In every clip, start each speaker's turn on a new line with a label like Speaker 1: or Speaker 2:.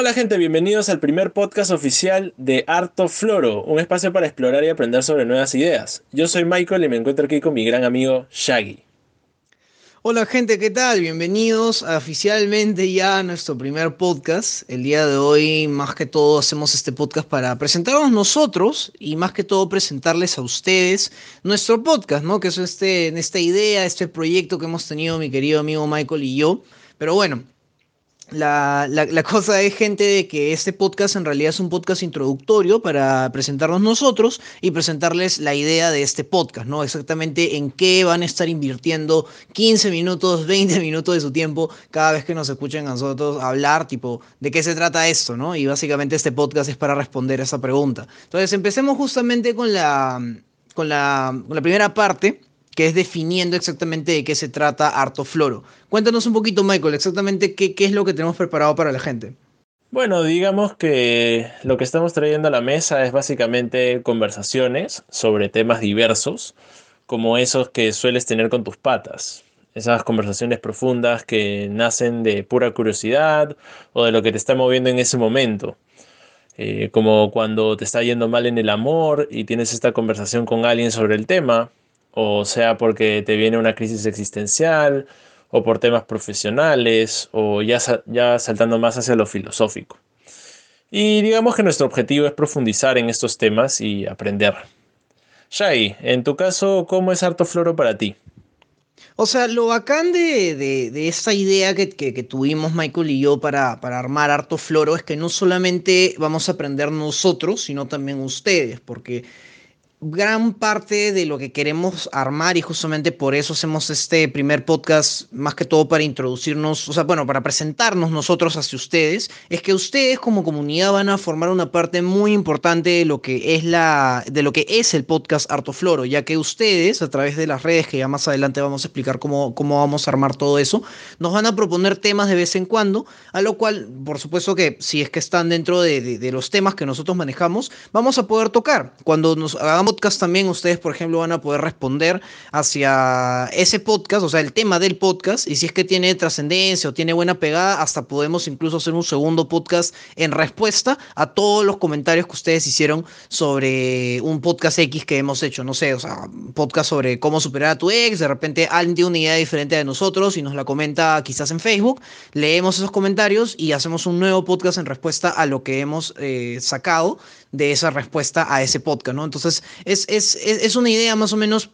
Speaker 1: Hola gente, bienvenidos al primer podcast oficial de Harto Floro, un espacio para explorar y aprender sobre nuevas ideas. Yo soy Michael y me encuentro aquí con mi gran amigo Shaggy.
Speaker 2: Hola gente, ¿qué tal? Bienvenidos oficialmente ya a nuestro primer podcast. El día de hoy, más que todo, hacemos este podcast para presentarnos nosotros y más que todo presentarles a ustedes nuestro podcast, ¿no? Que es este, esta idea, este proyecto que hemos tenido mi querido amigo Michael y yo. Pero bueno, la, la, cosa es, gente, de que este podcast en realidad es un podcast introductorio para presentarnos nosotros y presentarles la idea de este podcast, ¿no? Exactamente en qué van a estar invirtiendo 15 minutos, 20 minutos de su tiempo cada vez que nos escuchen a nosotros hablar, tipo, de qué se trata esto, ¿no? Y básicamente este podcast es para responder a esa pregunta. Entonces, empecemos justamente con la, con la, con la primera parte que es definiendo exactamente de qué se trata Harto Floro. Cuéntanos un poquito, Michael, exactamente qué, qué es lo que tenemos preparado para la gente.
Speaker 1: Bueno, digamos que lo que estamos trayendo a la mesa es básicamente conversaciones sobre temas diversos, como esos que sueles tener con tus patas. Esas conversaciones profundas que nacen de pura curiosidad o de lo que te está moviendo en ese momento. Eh, como cuando te está yendo mal en el amor y tienes esta conversación con alguien sobre el tema, o sea porque te viene una crisis existencial, o por temas profesionales, o ya, ya saltando más hacia lo filosófico. Y digamos que nuestro objetivo es profundizar en estos temas y aprender. Shai, en tu caso, ¿cómo es harto floro para ti?
Speaker 2: O sea, lo bacán de, de, esta idea que, que, tuvimos Michael y yo para, para armar harto floro es que no solamente vamos a aprender nosotros, sino también ustedes, porque gran parte de lo que queremos armar y justamente por eso hacemos este primer podcast, más que todo para introducirnos, o sea, bueno, para presentarnos nosotros hacia ustedes, es que ustedes como comunidad van a formar una parte muy importante de lo que es la de lo que es el podcast Harto Floro, ya que ustedes a través de las redes que ya más adelante vamos a explicar cómo, cómo vamos a armar todo eso, nos van a proponer temas de vez en cuando, a lo cual, por supuesto que si es que están dentro de, de los temas que nosotros manejamos, vamos a poder tocar. Cuando nos hagamos podcast también ustedes, por ejemplo, van a poder responder hacia ese podcast, o sea, el tema del podcast, y si es que tiene trascendencia o tiene buena pegada, hasta podemos incluso hacer un segundo podcast en respuesta a todos los comentarios que ustedes hicieron sobre un podcast X que hemos hecho, no sé, o sea, podcast sobre cómo superar a tu ex, de repente alguien tiene una idea diferente de nosotros y nos la comenta quizás en Facebook, leemos esos comentarios y hacemos un nuevo podcast en respuesta a lo que hemos eh, sacado de esa respuesta a ese podcast, ¿no? Entonces, es, es, es una idea más o menos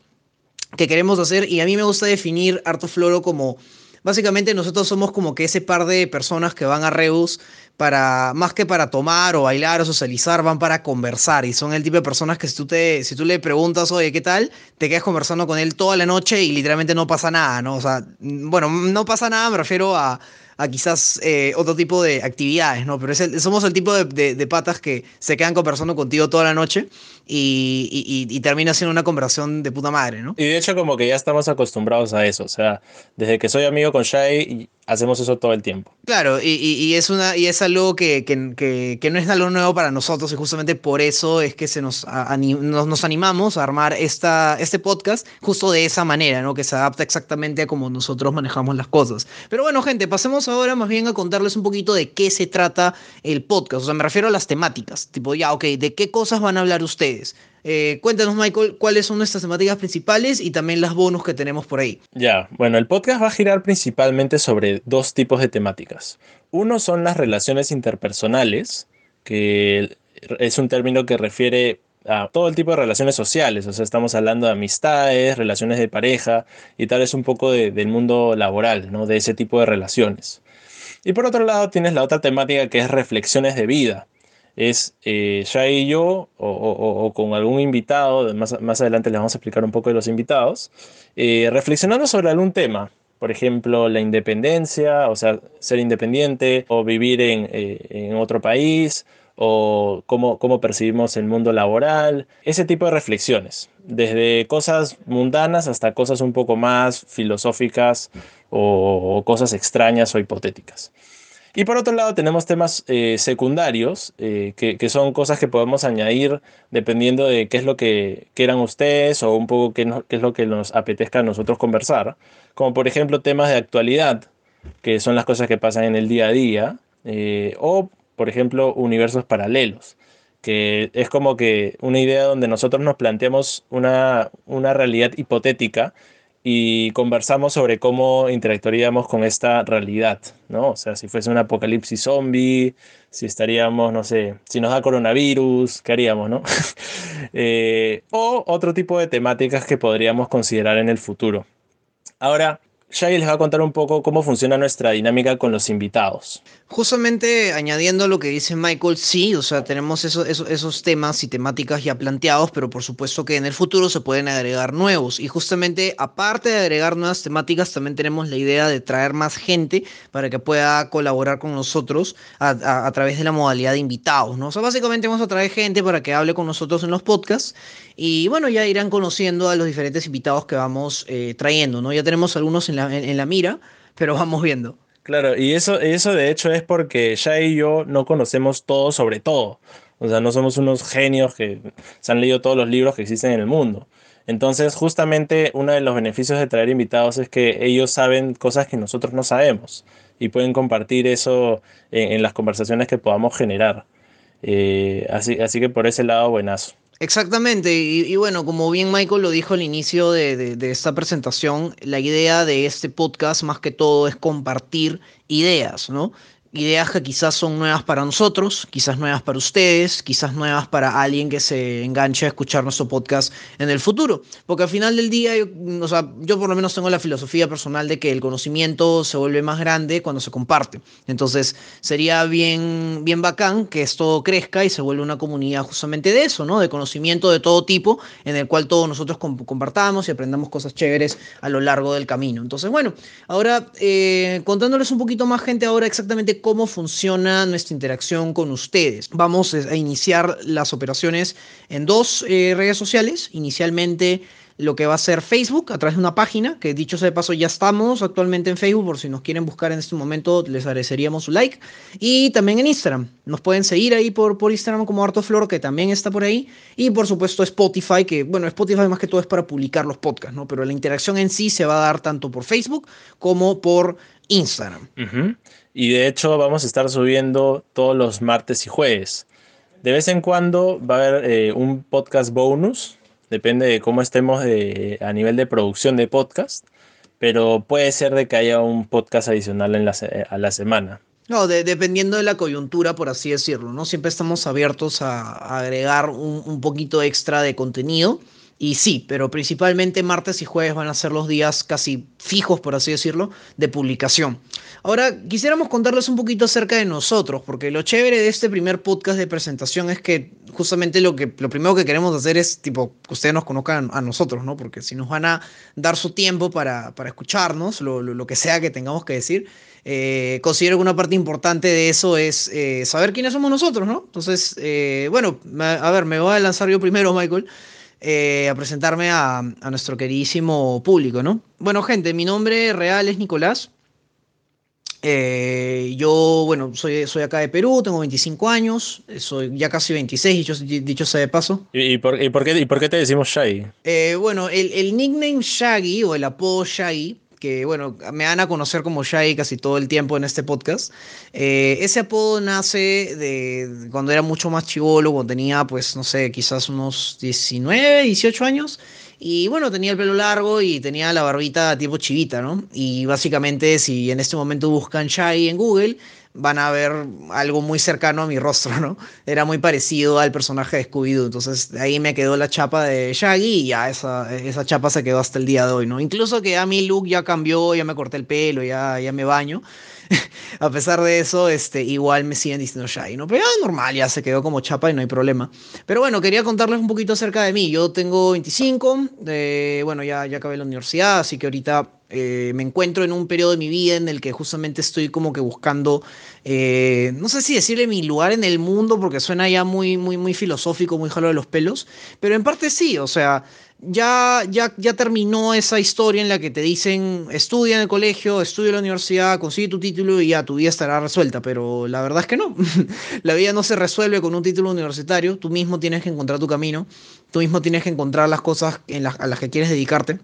Speaker 2: que queremos hacer y a mí me gusta definir Arto Floro como... Básicamente nosotros somos como que ese par de personas que van a Reus para, más que para tomar o bailar o socializar, van para conversar. Y son el tipo de personas que si tú, te, si tú le preguntas, oye, ¿qué tal? Te quedas conversando con él toda la noche y literalmente no pasa nada, ¿no? O sea, bueno, no pasa nada, me refiero a a quizás eh, otro tipo de actividades, ¿no? Pero somos el tipo de, patas que se quedan conversando contigo toda la noche y, y, termina siendo una conversación de puta madre, ¿no?
Speaker 1: Y de hecho como que ya estamos acostumbrados a eso, o sea, desde que soy amigo con Shai hacemos eso todo el tiempo.
Speaker 2: Claro, y, es, una, y es algo que, que, que, no es algo nuevo para nosotros y justamente por eso es que se nos, nos, animamos a armar esta, este podcast justo de esa manera, ¿no? Que se adapta exactamente a cómo nosotros manejamos las cosas. Pero bueno, gente, pasemos ahora más bien a contarles un poquito de qué se trata el podcast. O sea, me refiero a las temáticas. Tipo, ya, ok, ¿de qué cosas van a hablar ustedes? Eh, cuéntanos, Michael, cuáles son nuestras temáticas principales y también las bonus que tenemos por ahí.
Speaker 1: Ya, bueno, el podcast va a girar principalmente sobre dos tipos de temáticas. Uno son las relaciones interpersonales, que es un término que refiere a todo el tipo de relaciones sociales, o sea, estamos hablando de amistades, relaciones de pareja y tal vez un poco del mundo laboral, ¿no? De ese tipo de relaciones. Y por otro lado tienes la otra temática que es reflexiones de vida, es eh, ya y yo o, con algún invitado, más, más, adelante les vamos a explicar un poco de los invitados, eh, reflexionando sobre algún tema. Por ejemplo, la independencia, o sea, ser independiente o vivir en, eh, en otro país o cómo, cómo, percibimos el mundo laboral, ese tipo de reflexiones, desde cosas mundanas hasta cosas un poco más filosóficas o cosas extrañas o hipotéticas. Y por otro lado tenemos temas eh, secundarios, eh, que, son cosas que podemos añadir dependiendo de qué es lo que quieran ustedes o un poco qué, qué es lo que nos apetezca a nosotros conversar. Como por ejemplo temas de actualidad, que son las cosas que pasan en el día a día. Eh, o por ejemplo, universos paralelos, que es como que una idea donde nosotros nos planteamos una, una realidad hipotética y conversamos sobre cómo interactuaríamos con esta realidad, ¿no? O sea, si fuese un apocalipsis zombie, si estaríamos, no sé, si nos da coronavirus, ¿qué haríamos, no? Eh, o otro tipo de temáticas que podríamos considerar en el futuro. Ahora, Shaggy les va a contar un poco cómo funciona nuestra dinámica con los invitados.
Speaker 2: Justamente añadiendo lo que dice Michael, sí, o sea, tenemos esos temas y temáticas ya planteados, pero por supuesto que en el futuro se pueden agregar nuevos. Y justamente, aparte de agregar nuevas temáticas, también tenemos la idea de traer más gente para que pueda colaborar con nosotros a, través de la modalidad de invitados, ¿no? O sea, básicamente vamos a traer gente para que hable con nosotros en los podcasts y bueno, ya irán conociendo a los diferentes invitados que vamos eh, trayendo, ¿no? Ya tenemos algunos en en la mira, pero vamos viendo.
Speaker 1: Claro, y eso, eso de hecho es porque ya y yo no conocemos todo sobre todo. O sea, no somos unos genios que se han leído todos los libros que existen en el mundo. Entonces, justamente uno de los beneficios de traer invitados es que ellos saben cosas que nosotros no sabemos y pueden compartir eso en, las conversaciones que podamos generar. Eh, así, así que por ese lado, buenazo.
Speaker 2: Exactamente, y, bueno, como bien Michael lo dijo al inicio de, de, esta presentación, la idea de este podcast más que todo es compartir ideas, ¿no? Ideas que quizás son nuevas para nosotros, quizás nuevas para ustedes, quizás nuevas para alguien que se enganche a escuchar nuestro podcast en el futuro. Porque al final del día, yo, o sea, yo por lo menos tengo la filosofía personal de que el conocimiento se vuelve más grande cuando se comparte. Entonces, sería bien, bien bacán que esto crezca y se vuelva una comunidad justamente de eso, ¿no? De conocimiento de todo tipo, en el cual todos nosotros compartamos y aprendamos cosas chéveres a lo largo del camino. Entonces, bueno, ahora eh, contándoles un poquito más gente ahora exactamente cómo funciona nuestra interacción con ustedes. Vamos a iniciar las operaciones en dos eh, redes sociales. Inicialmente lo que va a ser Facebook a través de una página, que dicho sea de paso ya estamos actualmente en Facebook, por si nos quieren buscar en este momento les agradeceríamos su like. Y también en Instagram, nos pueden seguir ahí por, Instagram como Flor, que también está por ahí. Y por supuesto Spotify, que bueno, Spotify más que todo es para publicar los podcasts, ¿no? Pero la interacción en sí se va a dar tanto por Facebook como por Instagram.
Speaker 1: Y de hecho vamos a estar subiendo todos los martes y jueves. De vez en cuando va a haber eh, un podcast bonus, depende de cómo estemos a nivel de producción de podcast, pero puede ser de que haya un podcast adicional en la, a la semana.
Speaker 2: No, dependiendo de la coyuntura, por así decirlo, ¿no? Siempre estamos abiertos a, agregar un, poquito extra de contenido. Y sí, pero principalmente martes y jueves van a ser los días casi fijos, por así decirlo, de publicación. Ahora, quisiéramos contarles un poquito acerca de nosotros, porque lo chévere de este primer podcast de presentación es que justamente lo, que, lo primero que queremos hacer es, tipo, que ustedes nos conozcan a nosotros, ¿no? Porque si nos van a dar su tiempo para, para escucharnos, lo, lo, que sea que tengamos que decir, eh, considero que una parte importante de eso es eh, saber quiénes somos nosotros, ¿no? Entonces, eh, bueno, a ver, me voy a lanzar yo primero, Michael. Eh, a presentarme a, nuestro queridísimo público, ¿no? Bueno, gente, mi nombre real es Nicolás. Eh, yo, bueno, soy, soy acá de Perú, tengo 25 años, soy ya casi 26, dicho, dicho sea de paso.
Speaker 1: ¿Y, por, y, por, qué, ¿Y por qué te decimos Shaggy?
Speaker 2: Eh, bueno, el, el nickname Shaggy o el apodo Shaggy que bueno, me van a conocer como Shai casi todo el tiempo en este podcast. Eh, ese apodo nace de cuando era mucho más chivolo, cuando tenía pues, no sé, quizás unos 19, 18 años. Y bueno, tenía el pelo largo y tenía la barbita tipo chivita, ¿no? Y básicamente si en este momento buscan Shai en Google, van a ver algo muy cercano a mi rostro, ¿no? Era muy parecido al personaje de Scooby-Doo. Entonces ahí me quedó la chapa de Shaggy y ya esa, esa chapa se quedó hasta el día de hoy, ¿no? Incluso que a mi look ya cambió, ya me corté el pelo, ya, ya me baño. a pesar de eso, este, igual me siguen diciendo Shaggy, ¿no? Pero ya normal, ya se quedó como chapa y no hay problema. Pero bueno, quería contarles un poquito acerca de mí. Yo tengo 25, de, bueno, ya, ya acabé la universidad, así que ahorita eh, me encuentro en un periodo de mi vida en el que justamente estoy como que buscando, eh, no sé si decirle mi lugar en el mundo, porque suena ya muy, muy, muy filosófico, muy jalo de los pelos, pero en parte sí, o sea, ya, ya, ya terminó esa historia en la que te dicen estudia en el colegio, estudia en la universidad, consigue tu título y ya tu vida estará resuelta, pero la verdad es que no, la vida no se resuelve con un título universitario, tú mismo tienes que encontrar tu camino, tú mismo tienes que encontrar las cosas en a las que quieres dedicarte.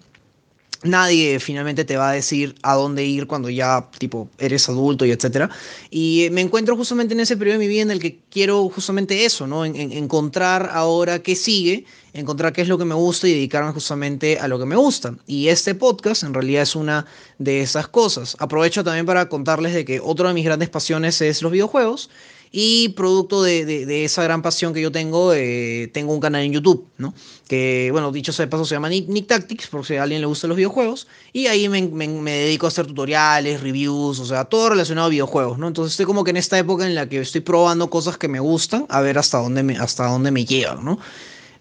Speaker 2: Nadie finalmente te va a decir a dónde ir cuando ya tipo eres adulto y etcétera. Y me encuentro justamente en ese periodo de mi vida en el que quiero justamente eso no en, encontrar ahora qué sigue encontrar qué es lo que me gusta y dedicarme justamente a lo que me gusta. Y este podcast en realidad es una de esas cosas. Aprovecho también para contarles de que otra de mis grandes pasiones es los videojuegos y producto de, de, esa gran pasión que yo tengo, eh, tengo un canal en YouTube, ¿no? Que, bueno, dicho sea de paso, se llama Nick, Tactics, por si a alguien le gustan los videojuegos. Y ahí me, dedico a hacer tutoriales, reviews, o sea, todo relacionado a videojuegos, ¿no? Entonces estoy como que en esta época en la que estoy probando cosas que me gustan, a ver hasta dónde me, hasta dónde me llevan, ¿no?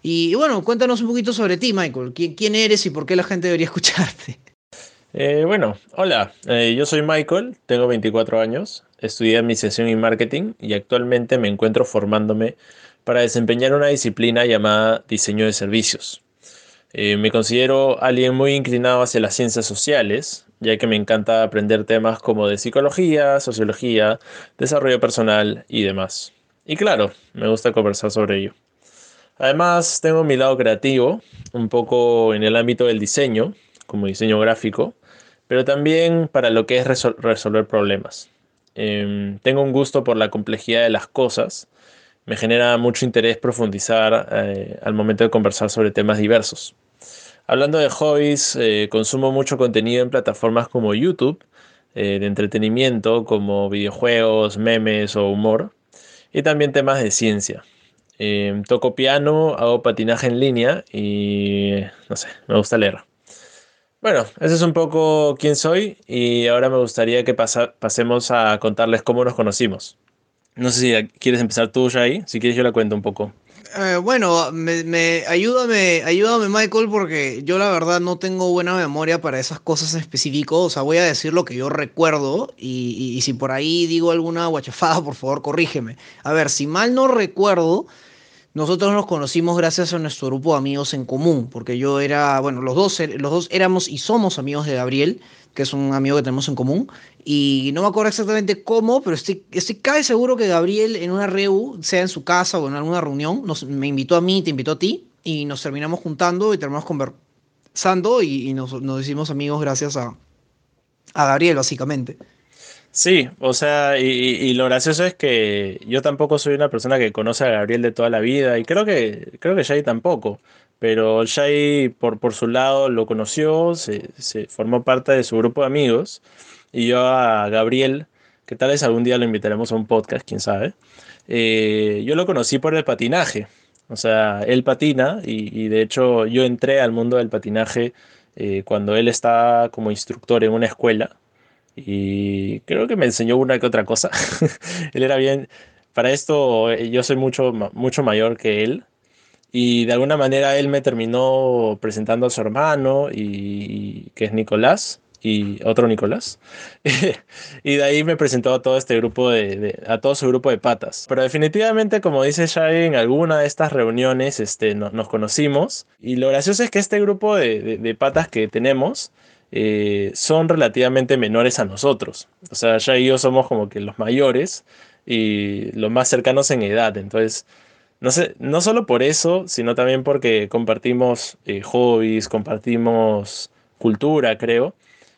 Speaker 2: Y, bueno, cuéntanos un poquito sobre ti, Michael. ¿Quién, quién eres y por qué la gente debería escucharte?
Speaker 1: Eh, bueno, hola, eh, yo soy Michael, tengo 24 años, estudié Administración y Marketing y actualmente me encuentro formándome para desempeñar una disciplina llamada Diseño de Servicios. Eh, me considero alguien muy inclinado hacia las ciencias sociales, ya que me encanta aprender temas como de psicología, sociología, desarrollo personal y demás. Y claro, me gusta conversar sobre ello. Además, tengo mi lado creativo, un poco en el ámbito del diseño, como diseño gráfico, pero también para lo que es resolver problemas. Em, tengo un gusto por la complejidad de las cosas. Me genera mucho interés profundizar eh, al momento de conversar sobre temas diversos. Hablando de hobbies, eh, consumo mucho contenido en plataformas como YouTube, eh, de entretenimiento como videojuegos, memes o humor, y también temas de ciencia. Em, toco piano, hago patinaje en línea y no sé, me gusta leer. Bueno, ese es un poco quién soy y ahora me gustaría que pasemos a contarles cómo nos conocimos. No sé si quieres empezar tú, ahí. Si quieres, yo la cuento un poco.
Speaker 2: Eh, bueno, me, ayúdame, ayúdame, Michael, porque yo la verdad no tengo buena memoria para esas cosas en específico. O sea, voy a decir lo que yo recuerdo y, y si por ahí digo alguna guachafada, por favor, corrígeme. A ver, si mal no recuerdo, nosotros nos conocimos gracias a nuestro grupo de amigos en común, porque yo era, bueno, los dos, er, los dos éramos y somos amigos de Gabriel, que es un amigo que tenemos en común, y no me acuerdo exactamente cómo, pero estoy, estoy casi seguro que Gabriel en una reu, sea en su casa o en alguna reunión, nos, me invitó a mí, te invitó a ti, y nos terminamos juntando y terminamos conversando y, nos, nos hicimos amigos gracias a, a Gabriel, básicamente.
Speaker 1: Sí, o sea, y, lo gracioso es que yo tampoco soy una persona que conoce a Gabriel de toda la vida y creo que creo que Jay tampoco, pero Jay por, por su lado lo conoció, se, formó parte de su grupo de amigos y yo a Gabriel, que tal vez algún día lo invitaremos a un podcast, quién sabe, eh, yo lo conocí por el patinaje, o sea, él patina y, de hecho yo entré al mundo del patinaje eh, cuando él estaba como instructor en una escuela y creo que me enseñó una que otra cosa. él era bien, para esto eh, yo soy mucho, mucho mayor que él y de alguna manera él me terminó presentando a su hermano y, que es Nicolás y otro Nicolás. y de ahí me presentó a todo este grupo de, a todo su grupo de patas. Pero definitivamente, como dice Shai, en alguna de estas reuniones este, nos conocimos. Y lo gracioso es que este grupo de, de patas que tenemos eh, son relativamente menores a nosotros. O sea, ya y yo somos como que los mayores y los más cercanos en edad. Entonces, no sé, no solo por eso, sino también porque compartimos eh, hobbies, compartimos cultura, creo.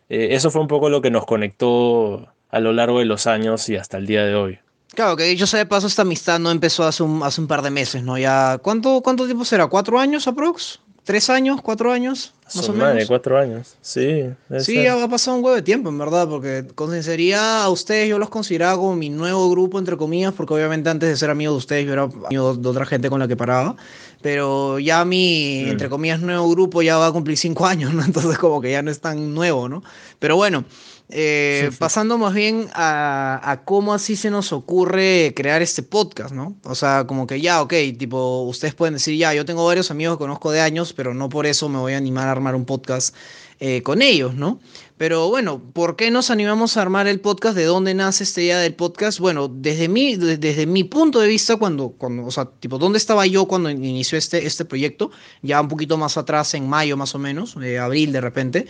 Speaker 1: Eh, eso fue un poco lo que nos conectó a lo largo de los años y hasta el día de hoy.
Speaker 2: Claro, que dicho sea de paso, esta amistad no empezó hace un, hace un par de meses, ¿no? Ya, ¿cuánto, ¿Cuánto tiempo será? ¿Cuatro años aprox? ¿Tres años? ¿Cuatro años?
Speaker 1: Más o menos. cuatro años, sí.
Speaker 2: Sí, ha pasado un huevo de tiempo, en verdad, porque con sinceridad a ustedes yo los consideraba como mi nuevo grupo, entre comillas, porque obviamente antes de ser amigo de ustedes yo era amigo de otra gente con la que paraba, pero ya mi, mm. entre comillas, nuevo grupo ya va a cumplir cinco años, ¿no? Entonces como que ya no es tan nuevo, ¿no? Pero bueno, eh, pasando más bien a, cómo así se nos ocurre crear este podcast, ¿no? O sea, como que ya, ok, tipo, ustedes pueden decir, ya, yo tengo varios amigos que conozco de años, pero no por eso me voy a animar a armar un podcast eh, con ellos, ¿no? Pero bueno, ¿por qué nos animamos a armar el podcast? ¿De dónde nace esta idea del podcast? Bueno, desde mi, desde mi punto de vista, cuando, cuando, o sea, tipo, ¿dónde estaba yo cuando inició este, este proyecto? Ya un poquito más atrás, en mayo más o menos, eh, abril de repente,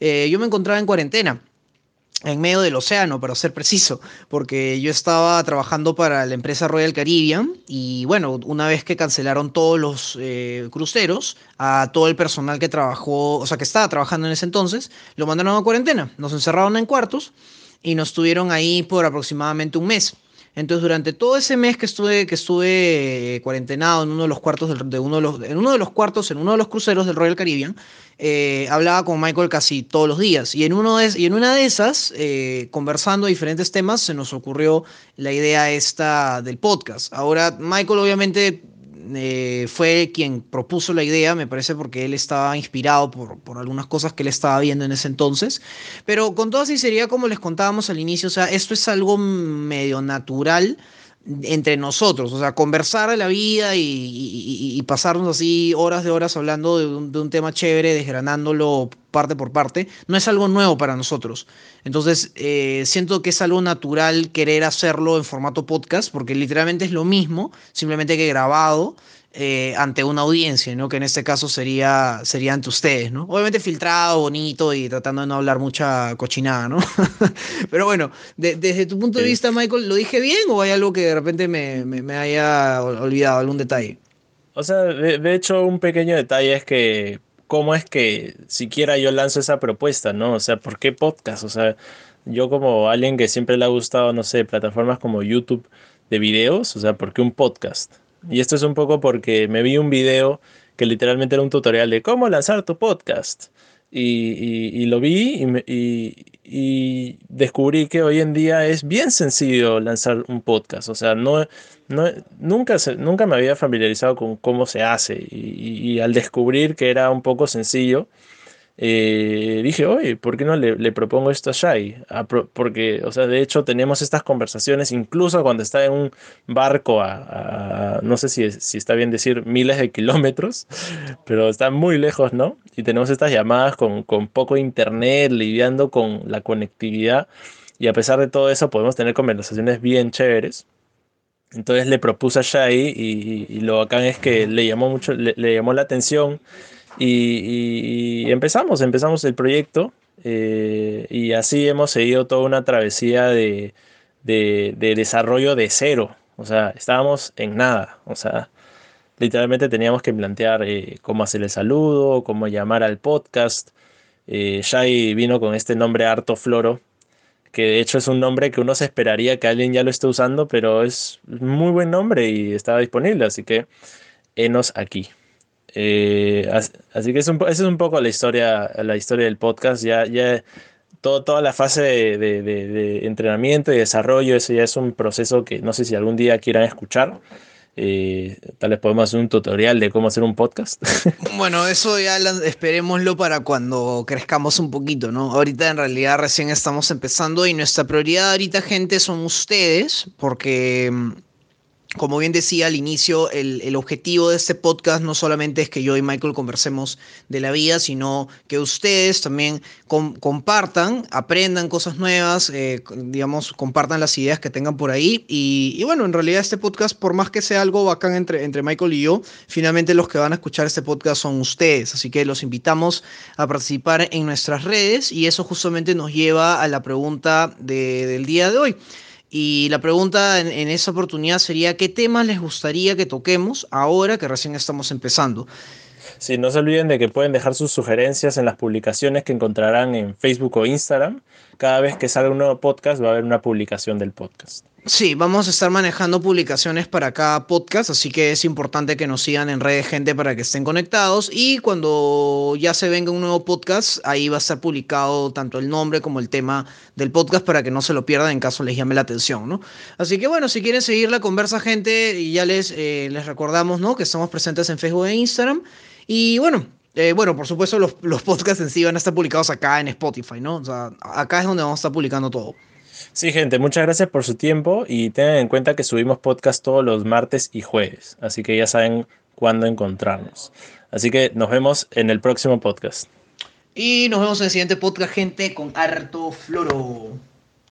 Speaker 2: yo me encontraba en cuarentena en medio del océano, para ser preciso, porque yo estaba trabajando para la empresa Royal Caribbean y bueno, una vez que cancelaron todos los eh, cruceros, a todo el personal que trabajó, o sea, que estaba trabajando en ese entonces, lo mandaron a cuarentena, nos encerraron en cuartos y nos tuvieron ahí por aproximadamente un mes. Entonces, durante todo ese mes que estuve, que estuve eh, cuarentenado en uno de los cuartos de, uno de los, en uno de los cuartos, en uno de los cruceros del Royal Caribbean, eh, hablaba con Michael casi todos los días. Y en, uno de, y en una de esas, eh, conversando diferentes temas, se nos ocurrió la idea esta del podcast. Ahora, Michael obviamente eh, fue quien propuso la idea, me parece porque él estaba inspirado por, por, algunas cosas que él estaba viendo en ese entonces. Pero con toda sinceridad, como les contábamos al inicio, o sea, esto es algo medio natural entre nosotros, o sea, conversar de la vida y, pasarnos así horas de horas hablando de un, tema chévere, desgranándolo parte por parte, no es algo nuevo para nosotros. Entonces, eh, siento que es algo natural querer hacerlo en formato podcast, porque literalmente es lo mismo, simplemente que grabado eh, ante una audiencia, ¿no? Que en este caso sería, sería ante ustedes, ¿no? Obviamente filtrado, bonito y tratando de no hablar mucha cochinada, ¿no? Pero bueno, desde tu punto de vista, Michael, ¿lo dije bien o hay algo que de repente me, me, haya olvidado, algún detalle?
Speaker 1: O sea, de, hecho, un pequeño detalle es que, ¿cómo es que siquiera yo lanzo esa propuesta, ¿no? O sea, ¿por qué podcast? O sea, yo como alguien que siempre le ha gustado, no sé, plataformas como YouTube de videos, o sea, ¿por qué un podcast? Y esto es un poco porque me vi un video que literalmente era un tutorial de cómo lanzar tu podcast. Y, lo vi y, descubrí que hoy en día es bien sencillo lanzar un podcast. O sea, no, no, nunca, nunca me había familiarizado con cómo se hace. y al descubrir que era un poco sencillo, eh, dije, oye, ¿por qué no le, propongo esto a Shai? Porque, o sea, de hecho tenemos estas conversaciones incluso cuando está en un barco a, no sé si, si está bien decir miles de kilómetros, pero está muy lejos, ¿no? Y tenemos estas llamadas con, con poco internet, lidiando con la conectividad. Y a pesar de todo eso, podemos tener conversaciones bien chéveres. Entonces le propuse a Shai y, lo bacán es que le llamó mucho, le llamó la atención y, empezamos, empezamos el proyecto eh, y así hemos seguido toda una travesía de, desarrollo de cero. O sea, estábamos en nada. O sea, literalmente teníamos que plantear eh, cómo hacer el saludo, cómo llamar al podcast. Eh, vino con este nombre Harto Floro, que de hecho es un nombre que uno se esperaría que alguien ya lo esté usando, pero es muy buen nombre y estaba disponible, así que enos aquí. Eh, así que es esa es un poco la historia, la historia del podcast. Ya, ya todo, toda la fase de, entrenamiento y desarrollo, eso ya es un proceso que no sé si algún día quieran escuchar. Eh, tal vez podemos hacer un tutorial de cómo hacer un podcast.
Speaker 2: Bueno, eso ya esperémoslo para cuando crezcamos un poquito, ¿no? Ahorita en realidad recién estamos empezando y nuestra prioridad ahorita, gente, son ustedes, porque mm, como bien decía al inicio, el, objetivo de este podcast no solamente es que yo y Michael conversemos de la vida, sino que ustedes también compartan, aprendan cosas nuevas, eh, digamos, compartan las ideas que tengan por ahí. Y, bueno, en realidad este podcast, por más que sea algo bacán entre, entre Michael y yo, finalmente los que van a escuchar este podcast son ustedes. Así que los invitamos a participar en nuestras redes y eso justamente nos lleva a la pregunta del día de hoy. Y la pregunta en, esa oportunidad sería, ¿qué temas les gustaría que toquemos ahora que recién estamos empezando?
Speaker 1: Sí, no se olviden de que pueden dejar sus sugerencias en las publicaciones que encontrarán en Facebook o Instagram. Cada vez que salga un nuevo podcast va a haber una publicación del podcast.
Speaker 2: Sí, vamos a estar manejando publicaciones para cada podcast, así que es importante que nos sigan en redes, gente, para que estén conectados. Y cuando ya se venga un nuevo podcast, ahí va a estar publicado tanto el nombre como el tema del podcast para que no se lo pierdan en caso les llame la atención, ¿no? Así que bueno, si quieren seguir la conversa, gente, ya les, eh, les recordamos, ¿no? Que estamos presentes en Facebook e Instagram. Y bueno, eh, bueno, por supuesto, los, los podcasts en sí van a estar publicados acá en Spotify, ¿no? O sea, acá es donde vamos a estar publicando todo.
Speaker 1: Sí, gente, muchas gracias por su tiempo y tengan en cuenta que subimos podcast todos los martes y jueves, así que ya saben cuándo encontrarnos. Así que nos vemos en el próximo podcast.
Speaker 2: Y nos vemos en el siguiente podcast, gente, con harto floro.